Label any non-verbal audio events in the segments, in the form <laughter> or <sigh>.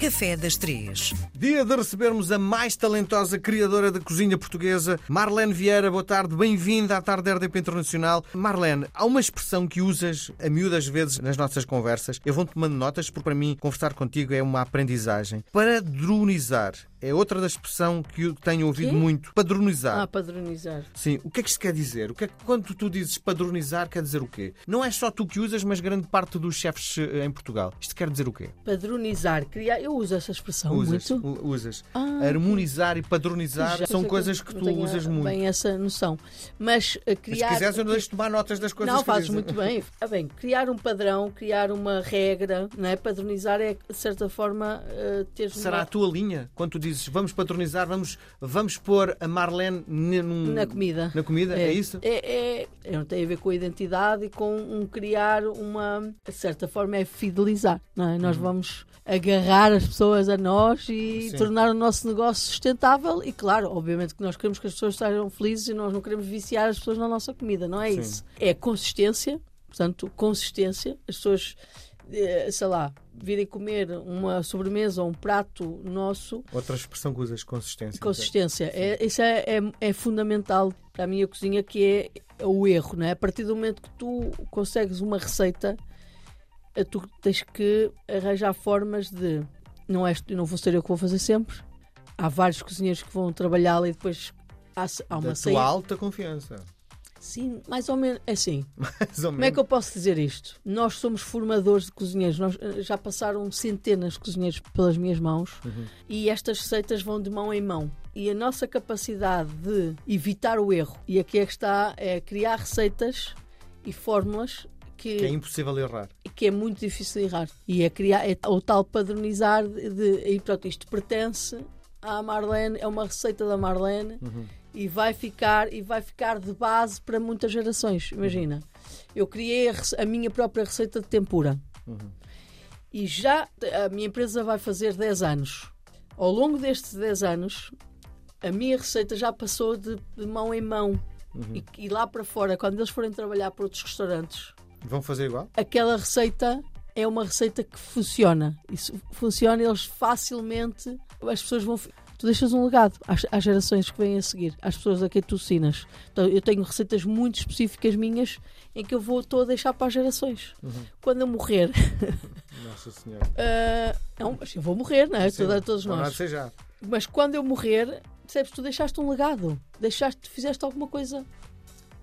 Café das Três. Dia de recebermos a mais talentosa criadora da cozinha portuguesa, Marlene Vieira. Boa tarde, bem-vinda à Tarde RDP Internacional. Marlene, há uma expressão que usas a miúdas vezes nas nossas conversas. Eu vou tomando notas, porque para mim conversar contigo é uma aprendizagem. Padronizar é outra da expressão que eu tenho ouvido Quê? muito. Padronizar. Ah, padronizar. Sim, o que é que isto quer dizer? O que é que, quando tu dizes padronizar, quer dizer o quê? Não é só tu que usas, mas grande parte dos chefes eh, em Portugal. Isto quer dizer o quê? Padronizar, criar. Eu uso essa expressão Usas, muito. usas. Ah, Harmonizar e padronizar Já são coisas que não tu usas muito. bem essa noção. Mas uh, Mas criar. se quiseres, eu deixo de tomar notas das coisas Não, que fazes muito <laughs> bem. Ah, bem. Criar um padrão, criar uma regra, não é? Padronizar é, de certa forma, uh, teres Será uma... a tua linha? Quando tu dizes vamos padronizar, vamos, vamos pôr a Marlene ne- num- na comida. Na comida? É, isso? É, é, não tem a ver com a identidade e com um criar uma. De certa forma, é fidelizar. É? Nós vamos agarrar as pessoas a nós e Sim. tornar o nosso negócio sustentável. E, claro, obviamente que nós queremos que as pessoas estejam felizes e nós não queremos viciar as pessoas na nossa comida. Não é Sim. isso. É consistência. Portanto, consistência. As pessoas. Eh, Sei lá, virem comer uma sobremesa ou um prato nosso Outra expressão que usas, consistência. Consistência. É, isso é, é, é fundamental para a minha cozinha, que é o erro. Não é? A partir do momento que tu consegues uma receita, eh, tu tens que arranjar formas de. Não, és, não vou ser eu que vou fazer sempre. Há vários cozinheiros que vão trabalhá-la e depois há, há uma Da saída. tua alta confiança. Sim, mais ou menos. É assim. <laughs> Mais ou Como é que menos. eu posso dizer isto? Nós somos formadores de cozinheiros. Nós, eh, já passaram centenas de cozinheiros pelas minhas mãos Uhum. e estas receitas vão de mão em mão. E a nossa capacidade de evitar o erro, e aqui é que está, é criar receitas e fórmulas que, Que é impossível errar. que é muito difícil de errar. E é criar é o tal padronizar de, de e pronto, isto pertence à Marlene, é uma receita da Marlene Uhum. E vai ficar e vai ficar de base para muitas gerações. Imagina, eu criei a, a minha própria receita de tempura Uhum. e já a minha empresa vai fazer 10 anos. Ao longo destes 10 anos, a minha receita já passou de, de mão em mão. Uhum. E, e lá para fora, quando eles forem trabalhar para outros restaurantes, Vão fazer igual? aquela receita é uma receita que funciona. Isso funciona, eles facilmente, as pessoas vão. Tu deixas um legado às, às gerações que vêm a seguir, às pessoas a quem tu ensinas. Então, eu tenho receitas muito específicas minhas em que eu vou estou a deixar para as gerações. Uhum. Quando eu morrer, <laughs> Nossa Senhora. ah, não, mas eu vou morrer, não é? Sim. Toda- todos há nós. já. Mas quando eu morrer, percebes, tu deixaste um legado. Deixaste, fizeste alguma coisa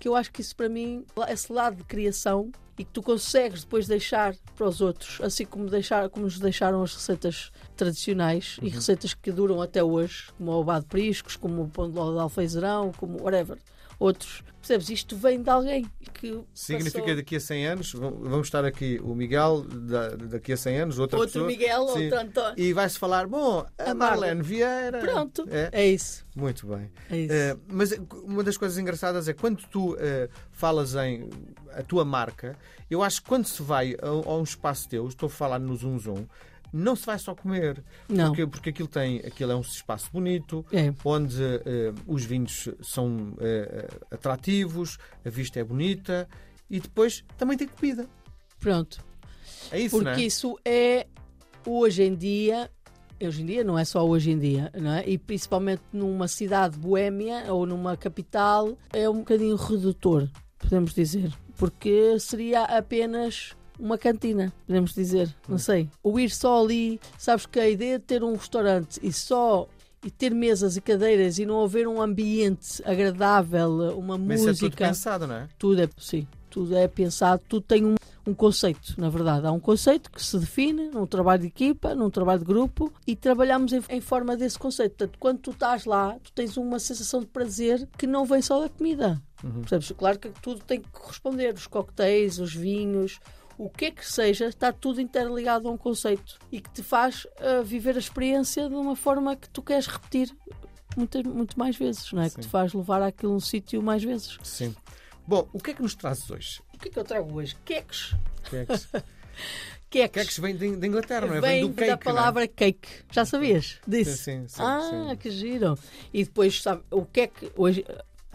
que eu acho que isso para mim, esse lado de criação e que tu consegues depois deixar para os outros, assim como, deixar, como nos deixaram as receitas tradicionais e receitas que duram até hoje, como o obá de priscos, como o pão de ló de alfeizerão, como whatever. Outros, percebes? Isto vem de alguém que Significa passou- daqui a 100 anos, vamos estar aqui o Miguel da- daqui a 100 anos, outra outro pessoa. Miguel, Sim. outro António. E vai-se falar, bom, a A Marlene Vieira. Pronto, É? é isso. Muito bem. É isso. Eh, mas uma das coisas engraçadas é quando tu eh, falas em a tua marca, eu acho que quando se vai a, a um espaço teu, estou a falar no Zoom Zoom, não se vai só comer. Não. Porque, porque aquilo, tem, aquilo é um espaço bonito, É. onde eh, os vinhos são eh, atrativos, a vista é bonita e depois também tem comida. Pronto. É isso, Porque é? isso é hoje em dia, hoje em dia não é só hoje em dia, não é? E principalmente numa cidade boémia ou numa capital, é um bocadinho redutor, podemos dizer. Porque seria apenas uma cantina, podemos dizer, não sei. O ir só ali, sabes que a ideia de ter um restaurante e só e ter mesas e cadeiras e não haver um ambiente agradável, uma Mas isso é tudo música pensado, não é? tudo é sim, tudo é pensado, tudo tem um, um conceito, na verdade. Há um conceito que se define num trabalho de equipa, num trabalho de grupo e trabalhamos em, em forma desse conceito. Portanto, quando tu estás lá, tu tens uma sensação de prazer que não vem só da comida. Percebes? Claro que tudo tem que corresponder, os coquetéis, os vinhos, o que é que seja, está tudo interligado a um conceito e que te faz ah, viver a experiência de uma forma que tu queres repetir muitas, muito mais vezes, não é? Sim. Que te faz levar àquilo um sítio mais vezes. Sim. Bom, o que é que nos trazes hoje? O que é que eu trago hoje? Queques. Queques? <laughs> Queques. Queques vem de, de Inglaterra, não é? Vem do cake, da palavra cake. Já sabias é? disso? Sim, sim, sim, ah, sim. que giro. E depois, sabe, o que é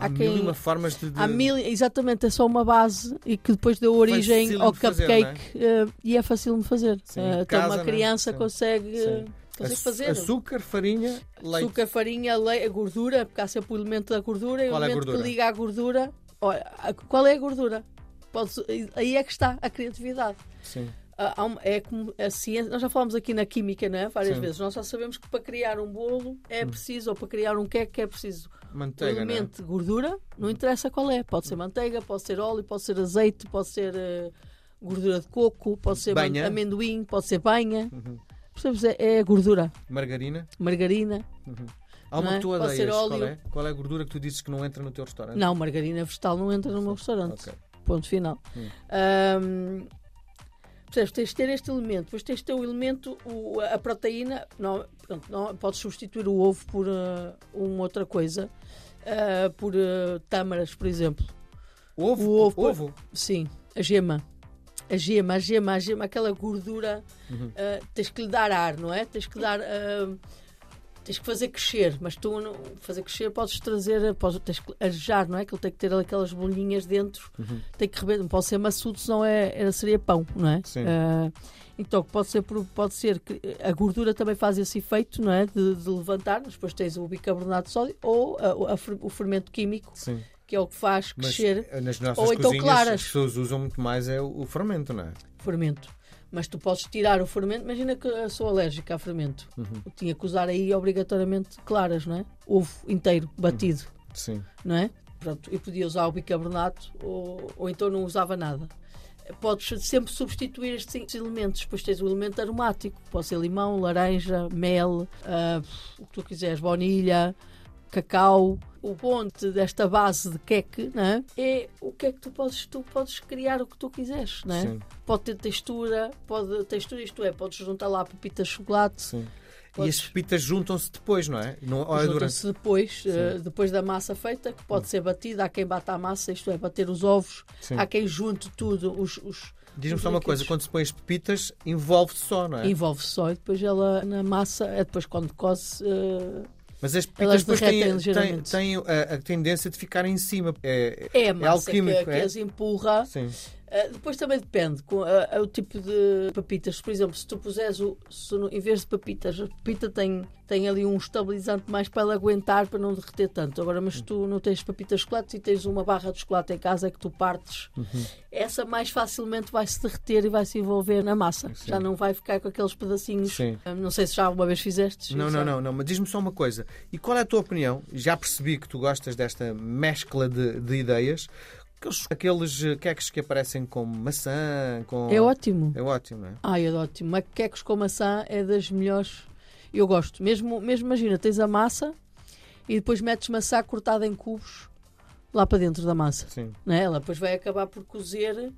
Há, mil e uma formas de. de... Há mil, exatamente, é só uma base e que depois deu origem ao de fazer, cupcake uh, e é fácil de fazer. Sim, Uh, então casa, uma não é? criança Sim. consegue, Sim. consegue Aç- fazer. Açúcar, farinha, leite. Açúcar, farinha, leite, a gordura, porque há sempre o elemento da gordura e o Qual é elemento gordura? que liga à gordura. Olha, qual é a gordura? Pode- aí é que está a criatividade. Sim. Um- é como a ciência, nós já falamos aqui na química, não é? Várias Sim. Hum. vezes. Nós já sabemos que para criar um bolo é preciso, ou para criar um queque é preciso Manteiga, é? elemento de gordura, não interessa qual é. Pode ser manteiga, pode ser óleo, pode ser azeite, pode ser eh, gordura de coco, pode ser Banha. amendoim, pode ser banha. Uhum. Percebes? É, é gordura. Margarina. Margarina. Há uma é? que tu odeias. Qual é? Qual é a gordura que tu dizes que não entra no teu restaurante? Não, margarina vegetal não entra no meu restaurante. Ok. Ponto final. Hum. Percebes? Tens de ter este elemento, depois tens de ter o elemento, o- a proteína. Não, pronto, não, podes substituir o ovo por ah, uma outra coisa, ah, por ah, tâmaras, por exemplo. Ovo? O ovo, ovo? Sim, a gema. A gema, a gema, a gema, aquela gordura, Uhum. ah, tens que lhe dar ar, não é? Tens que dar. ah, tens que fazer crescer, mas tu não fazer crescer podes trazer, podes, tens que arejar, não é? Que ele tem que ter aquelas bolinhas dentro, Uhum. tem que rebentar, não pode ser maçudo, senão é, era, seria pão, não é? Sim. Ah, então pode ser, pode ser que a gordura também faz esse efeito, não é? De, de levantar, mas depois tens o bicarbonato de sódio ou a- a o fermento químico, Sim. que é o que faz Mas crescer eh, nas nossas Ou então cozinhas claras. as pessoas usam muito mais é o, o fermento, não é? fermento. Mas tu podes tirar o fermento. Imagina que eu sou alérgica a fermento. Uhum. Eu tinha que usar aí obrigatoriamente claras, não é? Ovo inteiro, batido, Sim. não é? Pronto, eu podia usar o bicarbonato ou, ou então não usava nada. Podes sempre substituir estes elementos. Depois tens o elemento aromático. Pode ser limão, laranja, mel, ah, o que tu quiseres, baunilha, cacau. O ponto desta base de queque não é? é o que é que tu podes, tu podes criar o que tu quiseres, não é? Sim. pode ter textura, pode textura, isto é, podes juntar lá pepitas de chocolate, Sim. E Podes- as pepitas juntam-se depois, não é? Não, é juntam-se depois, eh, depois da massa feita, que pode ser batida, há quem bata a massa, isto é, bater os ovos, Sim. há quem junte tudo, os, os Diz-me só uma coisa: quando se põe as pepitas, envolve-se só, não é? envolve só e depois ela na massa, é depois quando coze, eh, Mas as pepitas depois têm, têm, têm a, a tendência de ficar em cima. É, é a massa alquímico, que, que é? as empurra. Sim. Uh, depois também depende com uh, o tipo de papitas. Por exemplo, se tu puseres o, se no- em vez de papitas, a papita tem, tem ali um estabilizante mais para ela aguentar para não derreter tanto. Agora, mas tu não tens papitas de chocolate e tens uma barra de chocolate em casa que tu partes, Uhum. essa mais facilmente vai se derreter e vai se envolver na massa. Sim. Já não vai ficar com aqueles pedacinhos. Sim. Uh, não sei se já alguma vez fizeste. Não, não, não, não, mas diz-me só uma coisa. E qual é a tua opinião? Já percebi que tu gostas desta mescla de, de ideias. Aqueles, aqueles eh, queques que aparecem com maçã, com. É ótimo. É ótimo, é? Ai, é ótimo. Maquecos com maçã é das melhores. Eu gosto. Mesmo, mesmo imagina, tens a massa e depois metes maçã cortada em cubos lá para dentro da massa. Sim. Não é? Ela depois vai acabar por cozer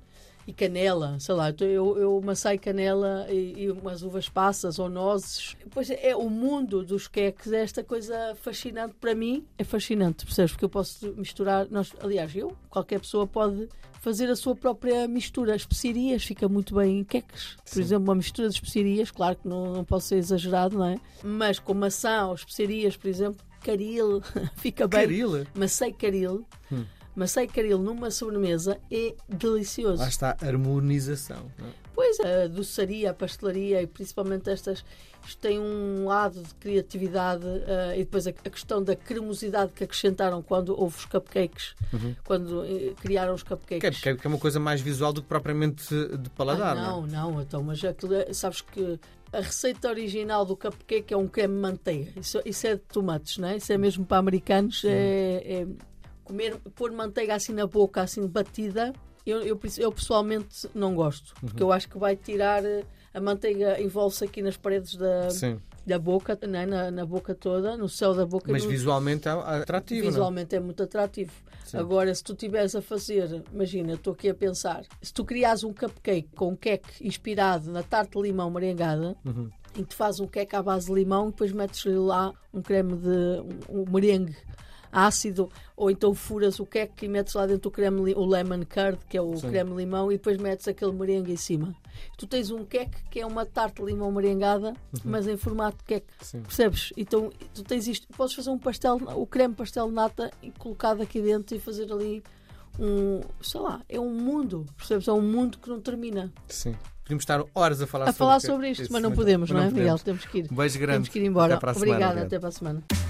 e canela, sei lá, então eu, eu maçai canela e, e umas uvas passas ou nozes. Pois é, é o mundo dos queques, é esta coisa fascinante para mim, é fascinante, percebes? Porque eu posso misturar, nós, aliás, eu, qualquer pessoa pode fazer a sua própria mistura. As especiarias fica muito bem em queques. Por Sim. exemplo, uma mistura de especiarias, claro que não, não pode ser exagerado, não é? Mas com maçã ou especiarias, por exemplo, caril, <laughs> fica bem. Caril. E caril. Hum. Maçã e caril numa sobremesa é delicioso. Lá está a harmonização. não é? Pois, a doçaria, a pastelaria e principalmente estas, isto tem um lado de criatividade eh, e depois a, a questão da cremosidade que acrescentaram quando houve os cupcakes, Uhum. quando eh, criaram os Que é, cupcakes. que é- que é uma coisa mais visual do que propriamente de paladar, Ah, não, é? não, não, então, mas aquilo é- sabes que a receita original do cupcake é um creme de manteiga. Isso, isso é de tomates, não é? Isso é mesmo para americanos. É, é comer, pôr manteiga assim na boca, assim batida. Eu, eu, eu pessoalmente não gosto, porque Uhum. eu acho que vai tirar eh, a manteiga envolve-se aqui nas paredes da, Sim. da boca, não é? na, na boca toda, no céu da boca. Mas no- visualmente é atrativo, não é? Visualmente é muito atrativo. Sim. Agora, se tu estiveres a fazer, imagina, estou aqui a pensar, se tu criares um cupcake com um queque inspirado na tarte de limão merengada, Uhum. em que tu fazes um queque à base de limão e depois metes lá um creme de um, um merengue ácido, ou então furas o queque e metes lá dentro o creme, o lemon curd, que é o Sim. creme limão, e depois metes aquele merengue em cima. Tu tens um queque que é uma tarte de limão merengada, mas em formato de queque. Sim. Percebes? Então tu tens isto, podes fazer um pastel, o creme pastel de nata e colocado aqui dentro e fazer ali um, sei lá, é um mundo, percebes? É um mundo que não termina. Sim. Podíamos estar horas a falar A sobre falar sobre isto, mas não podemos, mas não é, podemos. Miguel? Temos que ir. Um beijo grande. Temos que ir embora. Até para a semana, Obrigada, obrigado. até para a semana.